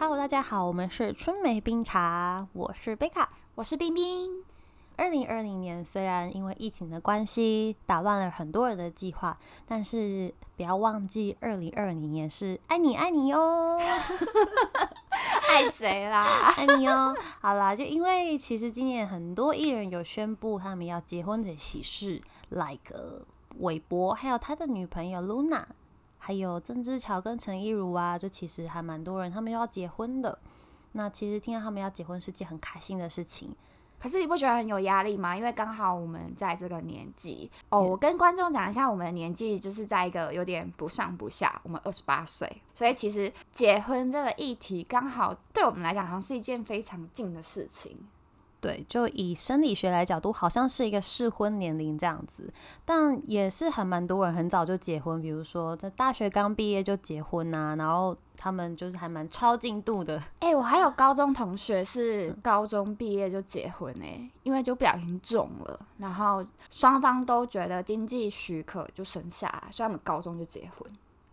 Hello，大家好，我们是春梅冰茶，我是贝卡，我是冰冰。二零二零年虽然因为疫情的关系打乱了很多人的计划，但是不要忘记二零二零年是爱你爱你哟，爱谁啦？爱你哦。好啦，就因为其实今年很多艺人有宣布他们要结婚的喜事，like 韦伯还有他的女朋友 Luna，还有曾之乔跟陈亦儒啊，就其实还蛮多人他们又要结婚的。那其实听到他们要结婚是件很开心的事情。可是你不觉得很有压力吗？因为刚好我们在这个年纪哦，我跟观众讲一下，我们的年纪就是在一个有点不上不下，我们二十八岁，所以其实结婚这个议题刚好对我们来讲，好像是一件非常近的事情。对，就以生理学来角度，好像是一个适婚年龄这样子，但也是很蛮多人很早就结婚，比如说在大学刚毕业就结婚啊，然后他们就是还蛮超进度的。哎，我还有高中同学是高中毕业就结婚哎，因为就不小心中了，然后双方都觉得经济许可就生下来，所以他们高中就结婚。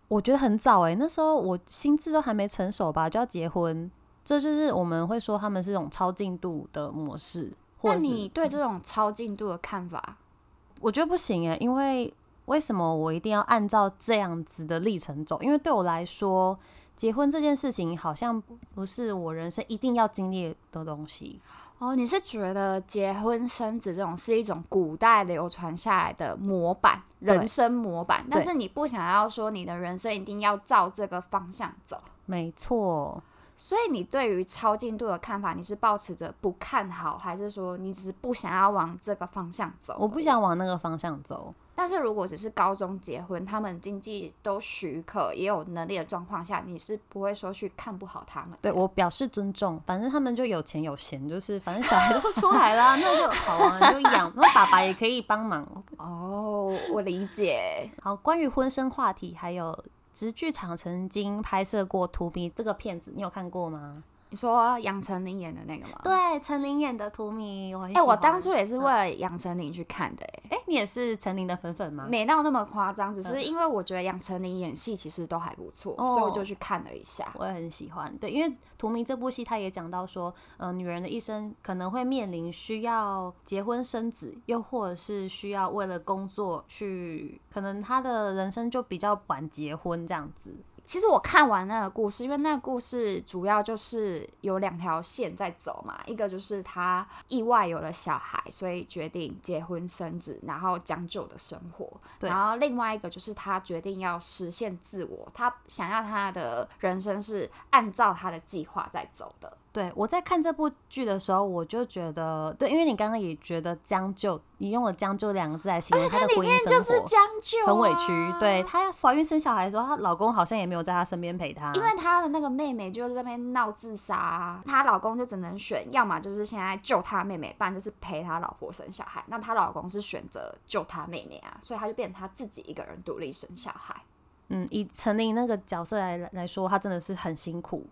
我觉得很早哎，那时候我心智都还没成熟吧，就要结婚。这就是我们会说他们是种超进度的模式。那你对这种超进度的看法？我觉得不行诶，因为为什么我一定要按照这样子的历程走？因为对我来说，结婚这件事情好像不是我人生一定要经历的东西。哦，你是觉得结婚生子这种是一种古代流传下来的模板，人生模板，但是你不想要说你的人生一定要照这个方向走？没错。所以你对于超进度的看法，你是保持着不看好，还是说你只是不想要往这个方向走？我不想往那个方向走。但是如果只是高中结婚，他们经济都许可，也有能力的状况下，你是不会说去看不好他们。对我表示尊重，反正他们就有钱有闲，就是 反正小孩都出来啦，那就好啊，就养，那爸爸也可以帮忙。哦，我理解。好，关于婚生话题还有。实剧场曾经拍摄过《图迷》这个片子，你有看过吗？你说杨丞琳演的那个吗？对，陈琳演的《图迷》，我哎，我当初也是为了杨丞琳去看的，哎，哎，你也是陈琳的粉粉吗？没到那么夸张，只是因为我觉得杨丞琳演戏其实都还不错，所以我就去看了一下。我也很喜欢，对，因为《图迷》这部戏，他也讲到说，嗯，女人的一生可能会面临需要结婚生子，又或者是需要为了工作去，可能她的人生就比较晚结婚这样子。其实我看完那个故事，因为那个故事主要就是有两条线在走嘛，一个就是他意外有了小孩，所以决定结婚生子，然后将就的生活；然后另外一个就是他决定要实现自我，他想要他的人生是按照他的计划在走的。对，我在看这部剧的时候，我就觉得，对，因为你刚刚也觉得将就，你用了“将就”两个字来形容她的婚姻生活，将就，很委屈。对她怀孕生小孩的时候，她老公好像也没有在她身边陪她，因为她的那个妹妹就在那边闹自杀，她老公就只能选，要么就是现在救她妹妹，不然就是陪她老婆生小孩。那她老公是选择救她妹妹啊，所以她就变成她自己一个人独立生小孩。嗯，以陈琳那个角色来来说，她真的是很辛苦。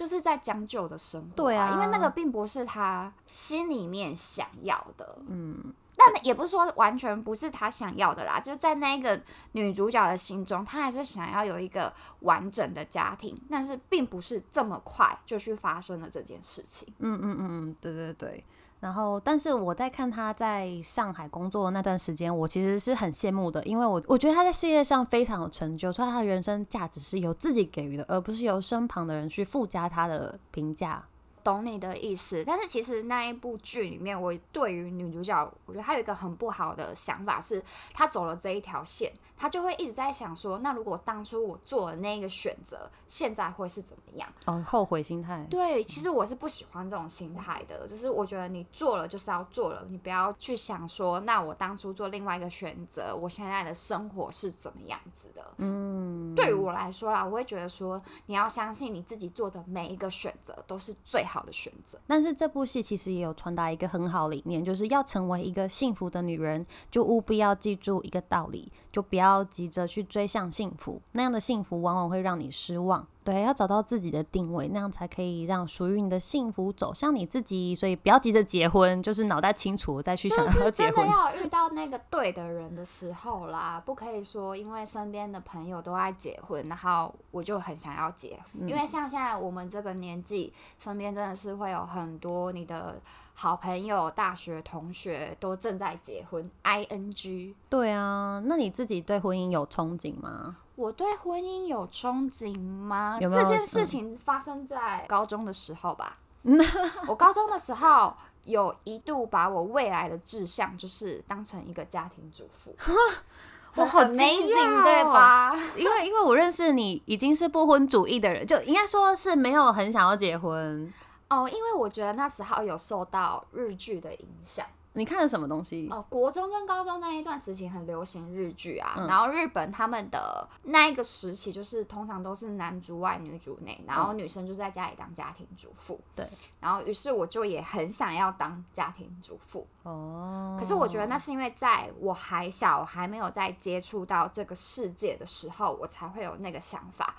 就是在将就的生活，对啊，因为那个并不是他心里面想要的，嗯，但也不是说完全不是他想要的啦，就是在那个女主角的心中，她还是想要有一个完整的家庭，但是并不是这么快就去发生了这件事情，嗯嗯嗯嗯，对对对。然后，但是我在看他在上海工作的那段时间，我其实是很羡慕的，因为我我觉得他在事业上非常有成就，所以他的人生价值是由自己给予的，而不是由身旁的人去附加他的评价。懂你的意思，但是其实那一部剧里面，我对于女主角，我觉得她有一个很不好的想法，是她走了这一条线。他就会一直在想说，那如果当初我做了那个选择，现在会是怎么样？哦，后悔心态。对，其实我是不喜欢这种心态的，就是我觉得你做了就是要做了，你不要去想说，那我当初做另外一个选择，我现在的生活是怎么样子的？嗯，对于我来说啦，我会觉得说，你要相信你自己做的每一个选择都是最好的选择。但是这部戏其实也有传达一个很好理念，就是要成为一个幸福的女人，就务必要记住一个道理。就不要急着去追向幸福，那样的幸福往往会让你失望。对，要找到自己的定位，那样才可以让属于你的幸福走向你自己。所以不要急着结婚，就是脑袋清楚再去想要结婚。真的要遇到那个对的人的时候啦，不可以说因为身边的朋友都爱结婚，然后我就很想要结。因为像现在我们这个年纪，身边真的是会有很多你的好朋友、大学同学都正在结婚。I N G。对啊，那你自己对婚姻有憧憬吗？我对婚姻有憧憬吗？有有这件事情发生在高中的时候吧。我高中的时候有一度把我未来的志向就是当成一个家庭主妇，我好惊讶对吧？因为因为我认识你已经是不婚主义的人，就应该说是没有很想要结婚。哦，因为我觉得那时候有受到日剧的影响。你看了什么东西？哦，国中跟高中那一段时期很流行日剧啊，嗯然后日本他们的那一个时期就是通常都是男主外女主内，然后女生就在家里当家庭主妇。嗯对，然后于是我就也很想要当家庭主妇，哦，可是我觉得那是因为在我还小，我还没有在接触到这个世界的时候，我才会有那个想法。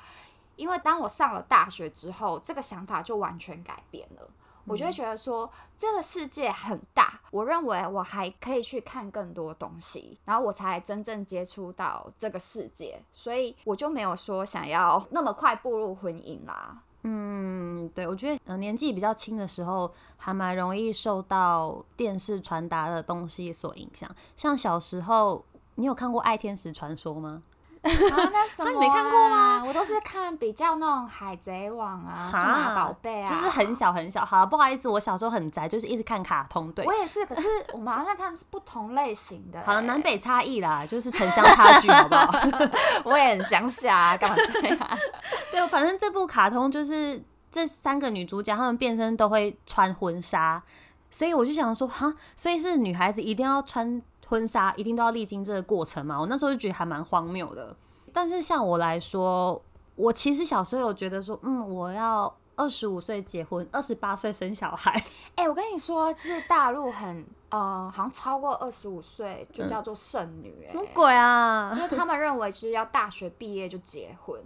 因为当我上了大学之后，这个想法就完全改变了。我就会觉得说，这个世界很大，我认为我还可以去看更多东西，然后我才真正接触到这个世界，所以我就没有说想要那么快步入婚姻啦。嗯，对，我觉得呃年纪比较轻的时候，还蛮容易受到电视传达的东西所影响。像小时候，你有看过《爱天使传说》吗？啊，那什么、啊？你没看过吗？我都是看比较那种海贼王啊、数哈码宝贝啊，就是很小很小。好了，不好意思，我小时候很宅，就是一直看卡通。对我，也是，可是我们好像看的是不同类型的、好了，欸南北差异啦，就是城乡差距，好不好？我也很乡下、啊，干嘛这样？对，反正这部卡通就是这三个女主角，她们变身都会穿婚纱，所以我就想说，哈，所以是女孩子一定要穿婚纱，一定都要历经这个过程嘛？我那时候就觉得还蛮荒谬的。但是像我来说，我其实小时候有觉得说，嗯，我要二十五岁结婚，二十八岁生小孩。哎、我跟你说，其实大陆很呃，好像超过二十五岁就叫做剩女、哎、什么鬼啊？就是他们认为就是要大学毕业就结婚。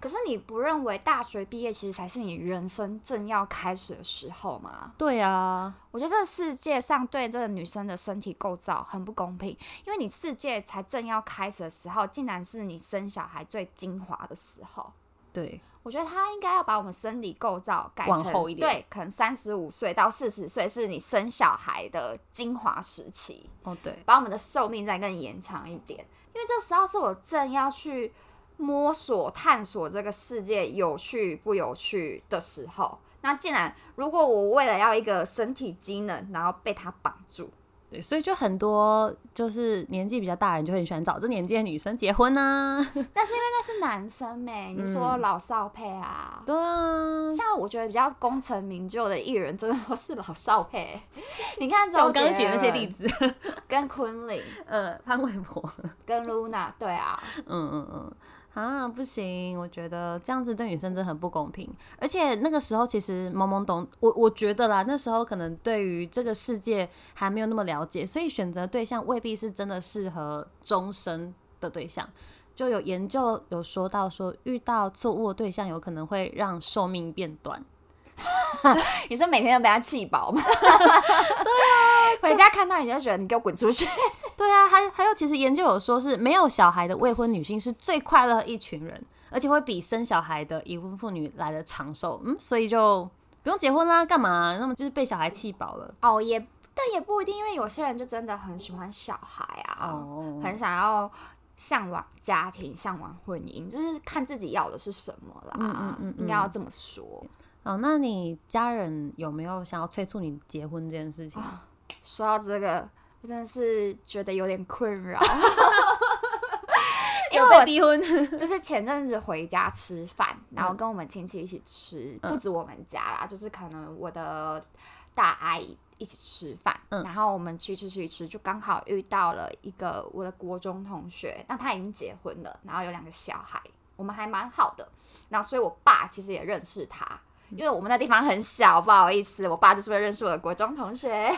可是你不认为大学毕业其实才是你人生正要开始的时候吗？对啊，我觉得这个世界上对这个女生的身体构造很不公平，因为你世界才正要开始的时候，竟然是你生小孩最精华的时候。对，我觉得他应该要把我们生理构造改成往后一点。对，可能三十五岁到四十岁是你生小孩的精华时期，哦对，把我们的寿命再更延长一点，因为这时候是我正要去摸索、探索这个世界有趣不有趣的时候。那既然如果我为了要一个身体机能，然后被他绑住，对，所以就很多就是年纪比较大的人就很喜欢找这年纪的女生结婚啊。那是因为那是男生没？你说老少配啊？对啊，像我觉得比较功成名就的艺人，真的都是老少配。你看我刚刚举那些例子，跟昆凌、呃，潘玮柏，跟 Luna，对啊，嗯嗯嗯。啊，不行！我觉得这样子对女生真的很不公平。而且那个时候其实懵懵懂，我我觉得啦，那时候可能对于这个世界还没有那么了解，所以选择对象未必是真的适合终身的对象。就有研究有说到说，遇到错误的对象有可能会让寿命变短。你是每天都被他气饱吗？对啊，回家看到你就觉得你给我滚出去。对啊，还还有，其实研究有说是没有小孩的未婚女性是最快乐的一群人，而且会比生小孩的已婚妇女来的长寿。嗯，所以就不用结婚啦，干嘛？那么就是被小孩气饱了。哦，也但也不一定，因为有些人就真的很喜欢小孩啊，哦，很想要向往家庭、向往婚姻，就是看自己要的是什么啦。嗯嗯嗯应该要这么说。哦，那你家人有没有想要催促你结婚这件事情？说到这个，我真的是觉得有点困扰。因有为我被逼婚？就是前阵子回家吃饭，然后跟我们亲戚一起吃，嗯不止我们家啦，就是可能我的大阿姨一起吃饭，嗯然后我们去吃去吃，就刚好遇到了一个我的国中同学，那他已经结婚了，然后有两个小孩，我们还蛮好的，然后所以我爸其实也认识他。因为我们那地方很小，不好意思，我爸就是会认识我的国中同学。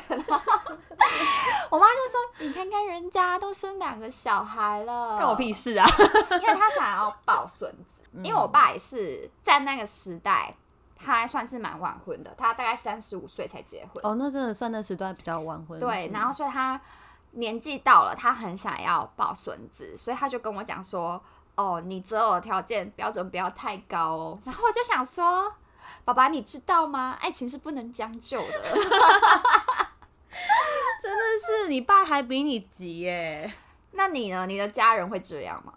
我妈就说：“你看看人家都生两个小孩了，关我屁事啊！” 因为他想要抱孙子，因为我爸也是在那个时代，他还算是蛮晚婚的，他大概三十五岁才结婚。哦，那真的算那时段比较晚婚。对，然后所以他年纪到了，他很想要抱孙子，所以他就跟我讲说：“哦，你择偶条件标准不要太高哦。”然后我就想说。爸爸，你知道吗？爱情是不能将就的。真的是，你爸还比你急耶。那你呢？你的家人会这样吗？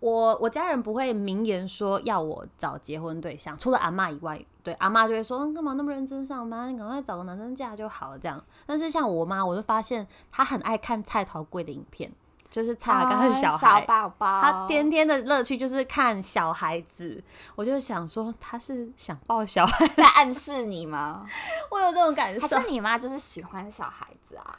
我我家人不会明言说要我找结婚对象，除了阿妈以外，对阿妈就会说，干嘛那么认真上班？你赶快找个男生嫁就好了。这样。但是像我妈，我就发现她很爱看蔡桃贵的影片。就是擦干小孩，小宝宝，他天天的乐趣就是看小孩子。我就想说，他是想抱小孩，在暗示你吗？我有这种感受。还是你妈就是喜欢小孩子啊？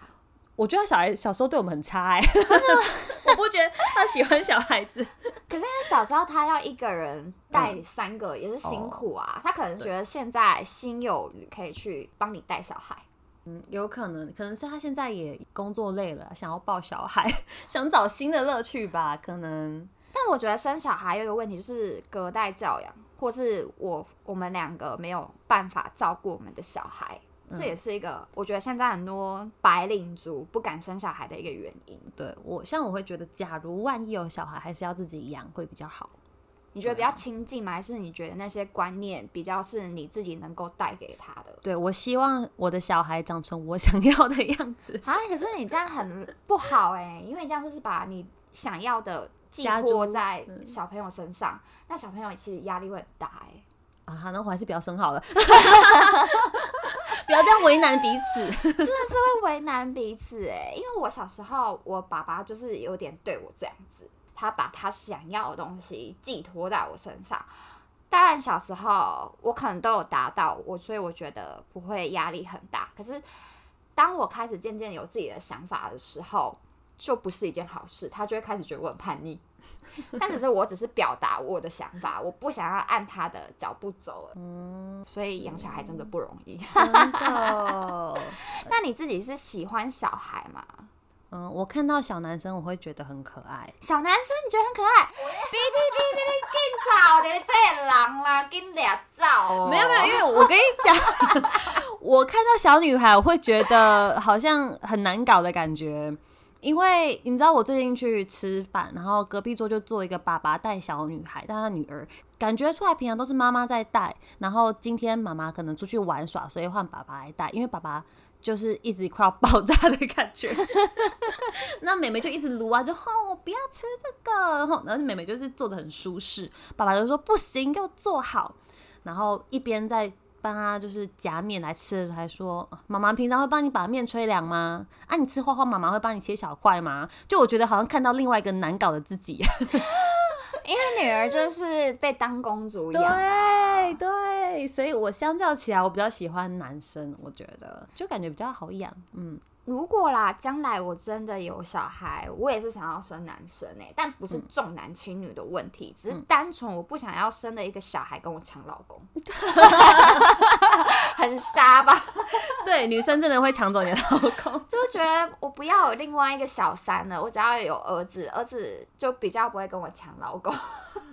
我觉得小孩小时候对我们很差哎，真的，我不觉得他喜欢小孩子。可是因为小时候他要一个人带三个也是辛苦啊，他可能觉得现在心有余可以去帮你带小孩。嗯，有可能，可能是他现在也工作累了，想要抱小孩，想找新的乐趣吧。可能，但我觉得生小孩有一个问题，就是隔代教养，或是我我们两个没有办法照顾我们的小孩，这也是一个我觉得现在很多白领族不敢生小孩的一个原因。对我，像我会觉得，假如万一有小孩，还是要自己养会比较好。你觉得比较亲近吗？还是你觉得那些观念比较是你自己能够带给他的？对我希望我的小孩长成我 想要的样子啊！可是你这样很不好哎，因为你这样就是把你想要的寄托在小朋友身上，那小朋友其实压力会很大哎。啊，那我还是不要生好了，不要这样为难彼此，真的是会为难彼此哎。因为我小时候，我爸爸就是有点对我这样子。他把他想要的东西寄托在我身上，当然小时候我可能都有达到我，所以我觉得不会压力很大。可是当我开始渐渐有自己的想法的时候，就不是一件好事。他就会开始觉得我很叛逆，但只是我只是表达我的想法，我不想要按他的脚步走。嗯，所以养小孩真的不容易。真的？那你自己是喜欢小孩吗？嗯，我看到小男生，我会觉得很可爱。小男生你觉得很可爱？哔哔哔哔哔，紧找的这人啦，紧俩照。没有没有，因为我跟你讲，我看到小女孩，我会觉得好像很难搞的感觉。因为你知道，我最近去吃饭，然后隔壁桌就坐一个爸爸带小女孩，带他女儿，感觉出来平常都是妈妈在带，然后今天妈妈可能出去玩耍，所以换爸爸来带，因为爸爸。就是一直快要爆炸的感觉，那妹妹就一直撸啊，就吼我不要吃这个，然后然后妹妹就是做的很舒适，爸爸就说不行，给我做好，然后一边在帮他就是夹面来吃的时候，还说妈妈平常会帮你把面吹凉吗？啊，你吃花花妈妈会帮你切小块吗？就我觉得好像看到另外一个难搞的自己。因为女儿就是被当公主养，对对，所以我相较起来，我比较喜欢男生，我觉得就感觉比较好养，嗯。如果啦，将来我真的有小孩，我也是想要生男生诶，但不是重男轻女的问题，只是单纯我不想要生的一个小孩跟我抢老公 很傻吧？对，女生真的会抢走你的老公，就觉得我不要有另外一个小三了，我只要有儿子，儿子就比较不会跟我抢老公。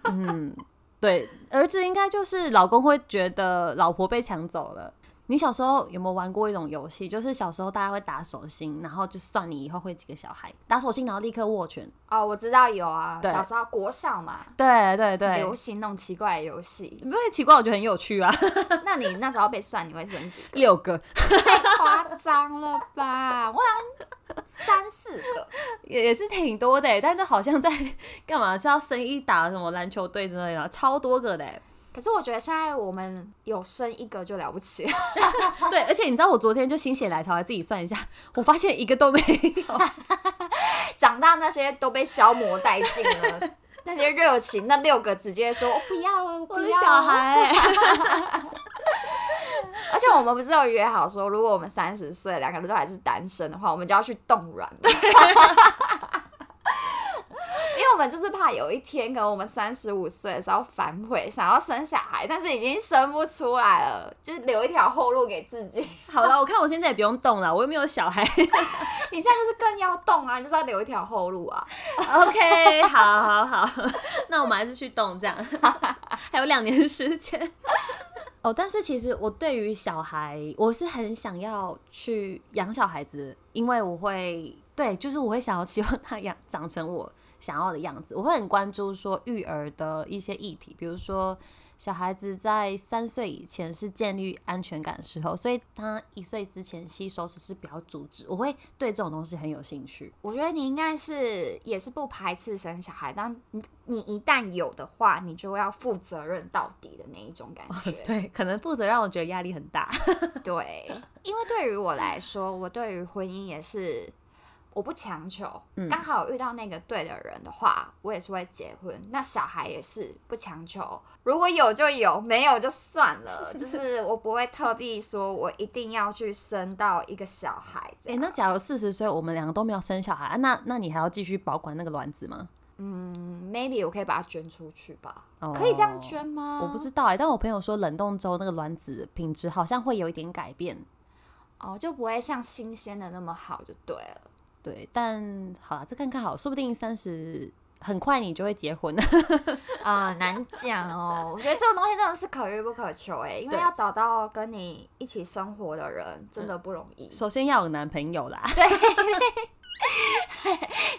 嗯，对，儿子应该就是老公会觉得老婆被抢走了。你小时候有没有玩过一种游戏？就是小时候大家会打手心，然后就算你以后会几个小孩打手心，然后立刻握拳。哦，我知道有啊，小时候国小嘛，对对对，流行那种奇怪的游戏。不会奇怪，我觉得很有趣啊。那你那时候被算，你会生几个？六个，太夸张了吧？我好像 三四个，也也是挺多的，但是好像在干嘛？是要生一打什么篮球队之类的，超多个的。可是我觉得现在我们有生一个就了不起了，对，而且你知道我昨天就心血来潮来自己算一下，我发现一个都没有，长大那些都被消磨殆尽了，那些热情，那六个直接说我不要了，我的小孩。而且我们不是有约好说，如果我们三十岁两个人都还是单身的话，我们就要去冻卵。因为我们就是怕有一天，可能我们三十五岁的时候反悔，想要生小孩，但是已经生不出来了，就是留一条后路给自己。好了，我看我现在也不用动了，我又没有小孩。你现在就是更要动啊，你就是要留一条后路啊。OK，好好好，那我们还是去动这样，还有两年时间。哦，但是其实我对于小孩，我是很想要去养小孩子，因为我会对，就是我会想要希望他养长成我想要的样子。我会很关注说育儿的一些议题，比如说小孩子在三岁以前是建立安全感的时候，所以他一岁之前吸收只是不要阻止。我会对这种东西很有兴趣。我觉得你应该是也是不排斥生小孩，但你你一旦有的话，你就要负责任到底的那一种感觉。对，可能负责让我觉得压力很大。对，因为对于我来说，我对于婚姻也是我不强求，刚好有遇到那个对的人的话，我也是会结婚。那小孩也是不强求，如果有就有，没有就算了。就是我不会特地说我一定要去生到一个小孩这哎、样。那假如四十岁，我们两个都没有生小孩，啊、那那你还要继续保管那个卵子吗？嗯，maybe 我可以把它捐出去吧？哦可以这样捐吗？我不知道哎、但我朋友说冷冻之后那个卵子品质好像会有一点改变。哦，就不会像新鲜的那么好，就对了。对，但好了，再看看好，说不定三十很快你就会结婚了。啊、难讲哦。我觉得这种东西真的是可遇不可求哎，因为要找到跟你一起生活的人真的不容易。首先要有男朋友啦。对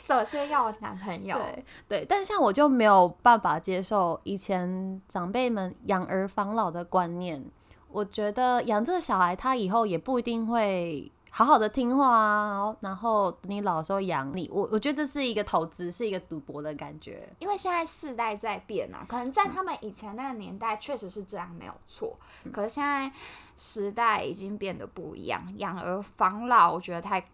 首先要有男朋友，对对，但像我就没有办法接受以前长辈们养儿防老的观念。我觉得养这个小孩，他以后也不一定会好好的听话啊，然后你老的时候养你。我我觉得这是一个投资，是一个赌博的感觉。因为现在世代在变啊，可能在他们以前那个年代确实是这样没有错，可是现在时代已经变得不一样，养儿防老，我觉得太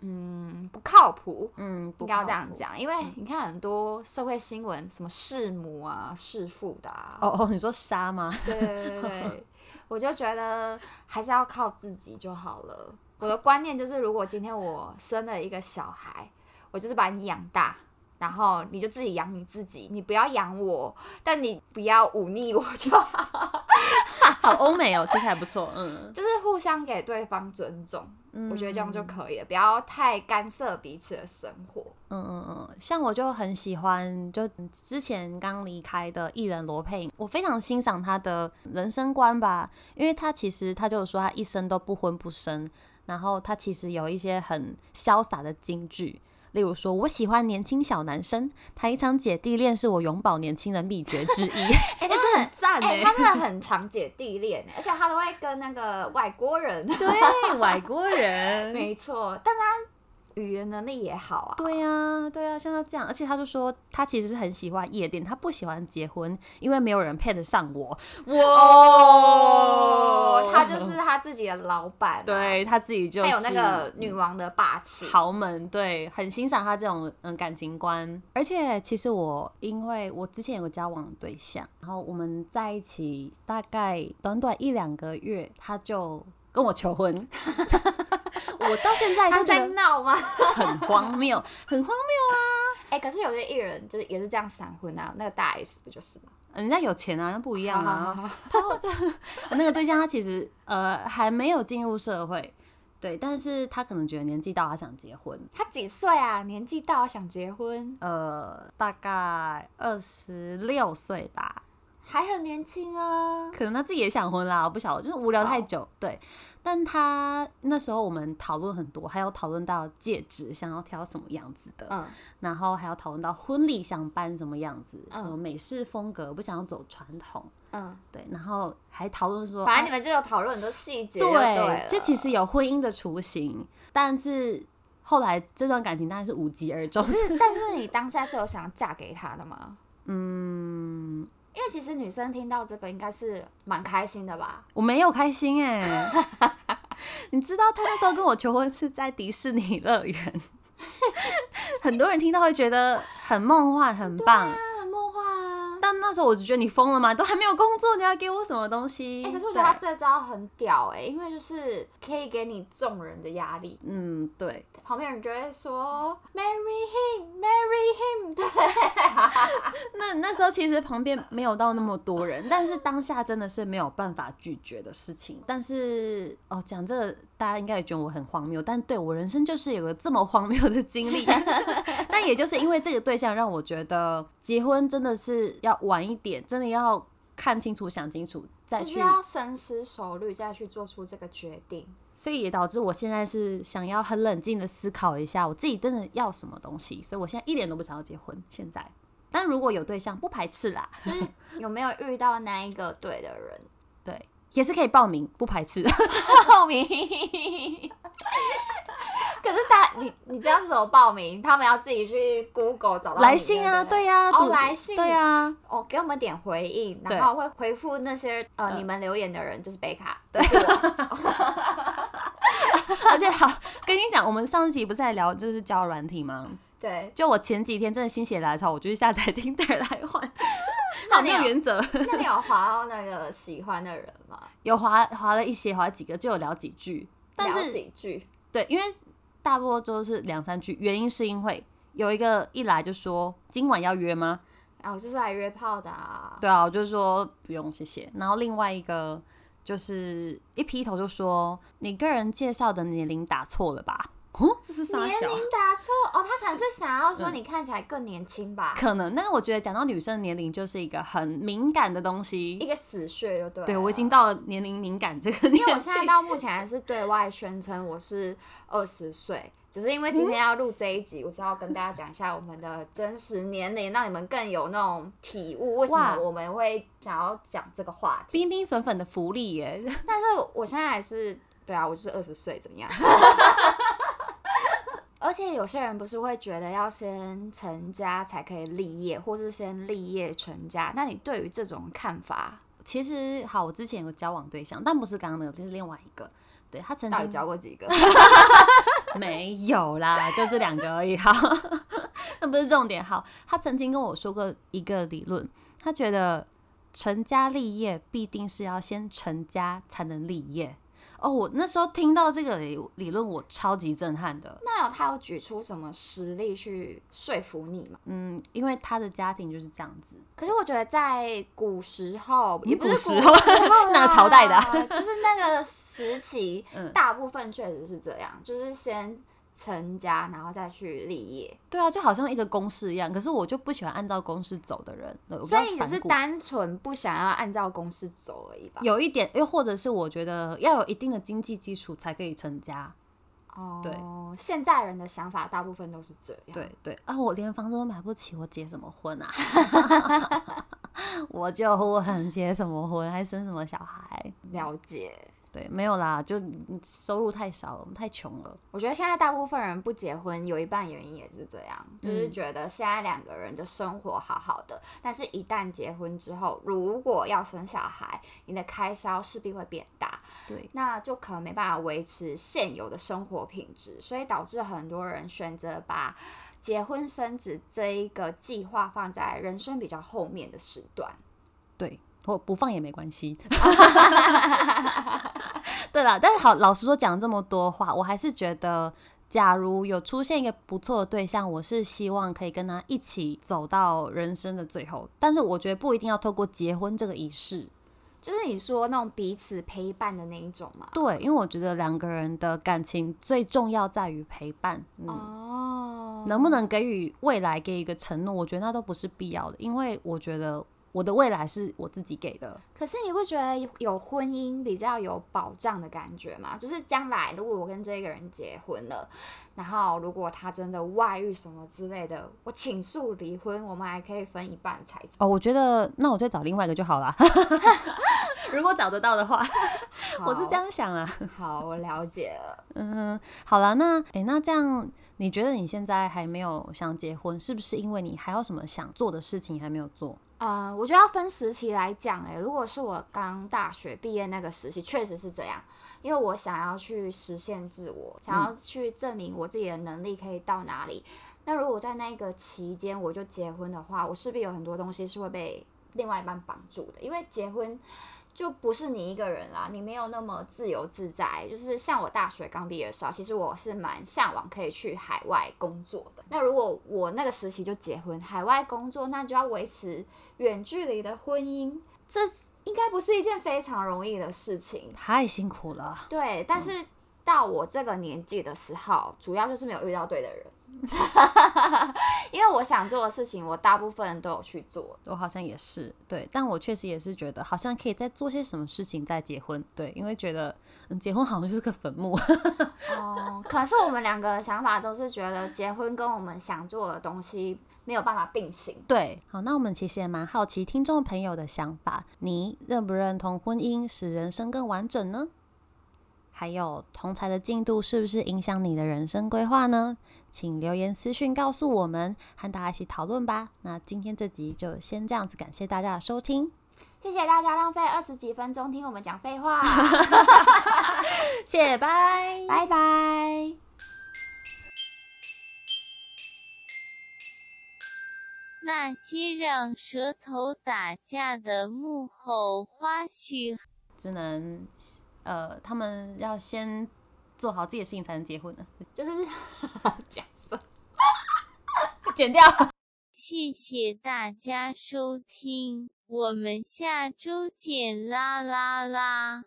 嗯不靠谱。嗯，不应该要这。样讲，因为你看很多社会新闻，什么弑母啊、弑父的啊，哦哦，你说杀吗？对对对对，我就觉得还是要靠自己就好了。我的观念就是，如果今天我生了一个小孩，我就是把你养大，然后你就自己养你自己，你不要养我，但你不要忤逆我就好，好欧美哦，其实还不错。嗯，就是互相给对方尊重，嗯我觉得这样就可以了，不要太干涉彼此的生活。嗯嗯嗯，像我就很喜欢，就之前刚离开的艺人罗佩颖，我非常欣赏他的人生观吧，因为他其实他就说他一生都不婚不生，然后他其实有一些很潇洒的金句。例如说，我喜欢年轻小男生，谈一场姐弟恋是我永葆年轻的秘诀之一。哎、这很赞哎、他真的很常姐弟恋，而且他都会跟那个外国人，对，外国人，没错，但他语言能力也好啊。对呀、对呀、像他这样，而且他就说他其实是很喜欢夜店，他不喜欢结婚，因为没有人配得上我。哦，他就是他自己的老板、啊，，对他自己就是有那个女王的霸气。豪门，对，很欣赏他这种嗯感情观。而且其实我因为我之前有个交往的对象，然后我们在一起大概短短一两个月，他就跟我求婚。我到现在他在都觉得闹吗？很荒谬，很荒谬啊。哎、可是有些艺人就是也是这样闪婚啊，那个大 S 不就是吗？人家有钱啊，那不一样啊。我那个对象他其实呃还没有进入社会，对，但是他可能觉得年纪到，他想结婚，他几岁啊？年纪到想结婚，呃，大概二十六岁吧，还很年轻啊。可能他自己也想婚啦，我不晓得，就是无聊太久，对。但他那时候我们讨论很多，还有讨论到戒指想要挑什么样子的，嗯，然后还有讨论到婚礼想办什么样子，嗯嗯，美式风格不想要走传统，嗯，对，然后还讨论说，啊反正你们就有讨论很多细节就对这其实有婚姻的雏形，但是后来这段感情当然是无疾而终。是，但是你当下是有想嫁给他的吗？嗯，因为其实女生听到这个应该是蛮开心的吧？我没有开心哎、你知道他那时候跟我求婚是在迪士尼乐园，很多人听到会觉得很梦幻、很棒！但那时候我只觉得你疯了吗？都还没有工作，你要给我什么东西？哎、可是我觉得他这招很屌哎、因为就是可以给你众人的压力，嗯，对，旁边人就会说 marry him，marry him，对，那那时候其实旁边没有到那么多人，但是当下真的是没有办法拒绝的事情。但是哦，讲这个大家应该也觉得我很荒谬，但对我人生就是有个这么荒谬的经历。但也就是因为这个对象，让我觉得结婚真的是要晚一点，真的要看清楚、想清楚再去。就是要深思熟虑再去做出这个决定。所以也导致我现在是想要很冷静的思考一下，我自己真的要什么东西。所以我现在一点都不想要结婚。现在，但如果有对象，不排斥啦。就是有没有遇到那一个对的人？对，也是可以报名，不排斥。报名。可是大你你这样怎么报名？他们要自己去 Google 找到来信啊，对对呀、哦来信对呀、哦，给我们点回应，然后会回复那些呃、嗯你们留言的人，就是贝卡，对。而且好，跟你讲，我们上集不是在聊就是交软体吗？对，就我前几天真的心血来潮，我就去下载 听对来换，好没有有原则。那你有划到那个喜欢的人吗？有划划了一些，划几个，就有聊几句，但聊是几句，对，因为大多都是两三句，原因是因为有一个一来就说今晚要约吗？啊，我就是来约炮的啊。对啊，我就说不用谢谢。然后另外一个就是一劈头就说你个人介绍的年龄打错了吧？哦，这是啥？年龄打错哦，他可能是想要说嗯你看起来更年轻吧，可能，但是我觉得讲到女生的年龄就是一个很敏感的东西一。个死穴就对了。对我已经到了年龄敏感这个年纪，因为我现在到目前还是对外宣称我是二十岁，只是因为今天要录这一集，我是要跟大家讲一下我们的真实年龄，让你们更有那种体悟，为什么我们会想要讲这个话题。冰冰粉粉的福利耶。但是我现在还是，对啊，我就是二十岁，怎么样？而且有些人不是会觉得要先成家才可以立业，或是先立业成家？那你对于这种看法，其实好，我之前有个交往对象，但不是刚刚那个，就是另外一个。对他曾经交过几个？没有啦，就这两个而已。好，那不是重点。好，他曾经跟我说过一个理论，他觉得成家立业必定是要先成家才能立业。哦，我那时候听到这个理理论，我超级震撼的。那有他有举出什么实例去说服你吗？嗯，因为他的家庭就是这样子。可是我觉得在古时候，也不是古时候候哪个朝代的啊就是那个时期，嗯大部分确实是这样，就是先成家，然后再去立业。对啊，就好像一个公式一样。可是我就不喜欢按照公式走的人，所以只是单纯不想要按照公式走而已吧？有一点，又或者是我觉得要有一定的经济基础才可以成家。哦，对，现在人的想法大部分都是这样。对对啊，我连房子都买不起，我结什么婚啊？我就问结什么婚，还生什么小孩？了解。对，没有啦，就收入太少了，我们太穷了。我觉得现在大部分人不结婚，有一半原因也是这样，就是嗯觉得现在两个人的生活好好的，但是一旦结婚之后，如果要生小孩，你的开销势必会变大，对，那就可能没办法维持现有的生活品质，所以导致很多人选择把结婚生子这一个计划放在人生比较后面的时段。对，我不放也没关系。对啦，但是好，老实说，讲这么多话，我还是觉得，假如有出现一个不错的对象，我是希望可以跟他一起走到人生的最后。但是我觉得不一定要透过结婚这个仪式。就是你说那种彼此陪伴的那一种嘛。对，因为我觉得两个人的感情最重要在于陪伴。嗯，哦，能不能给予未来给一个承诺，我觉得那都不是必要的，因为我觉得我的未来是我自己给的。可是你会觉得有婚姻比较有保障的感觉吗？就是将来如果我跟这个人结婚了，然后如果他真的外遇什么之类的，我请诉离婚，我们还可以分一半财产。哦，我觉得那我再找另外一个就好了。如果找得到的话，我是这样想啊。好。好，我了解了。嗯，好啦，那诶、那这样你觉得你现在还没有想结婚，是不是因为你还有什么想做的事情还没有做？呃，我觉得要分时期来讲，诶，如果是我刚大学毕业那个时期，确实是这样，因为我想要去实现自我，想要去证明我自己的能力可以到哪里。那如果在那个期间我就结婚的话，我势必有很多东西是会被另外一半绑住的，因为结婚。就不是你一个人啦，你没有那么自由自在。就是像我大学刚毕业的时候，其实我是蛮向往可以去海外工作的。那如果我那个时期就结婚，海外工作，那就要维持远距离的婚姻，这应该不是一件非常容易的事情，太辛苦了。对，但是到我这个年纪的时候，主要就是没有遇到对的人。因为我想做的事情，我大部分都有去做。我好像也是，对，但我确实也是觉得，好像可以再做些什么事情再结婚。对，因为觉得，嗯，结婚好像就是个坟墓。哦，可是我们两个想法都是觉得，结婚跟我们想做的东西没有办法并行。对，好，那我们其实也蛮好奇听众朋友的想法，你认不认同婚姻使人生更完整呢？还有同才的进度是不是影响你的人生规划呢？请留言私讯告诉我们，和大家一起讨论吧。那今天这集就先这样子，感谢大家的收听，谢谢大家浪费二十几分钟听我们讲废话，谢谢，拜拜拜。那些让舌头打架的幕后花絮，只能。呃，他们要先做好自己的事情才能结婚呢，就是 假设 剪掉。谢谢大家收听，我们下周见啦啦啦。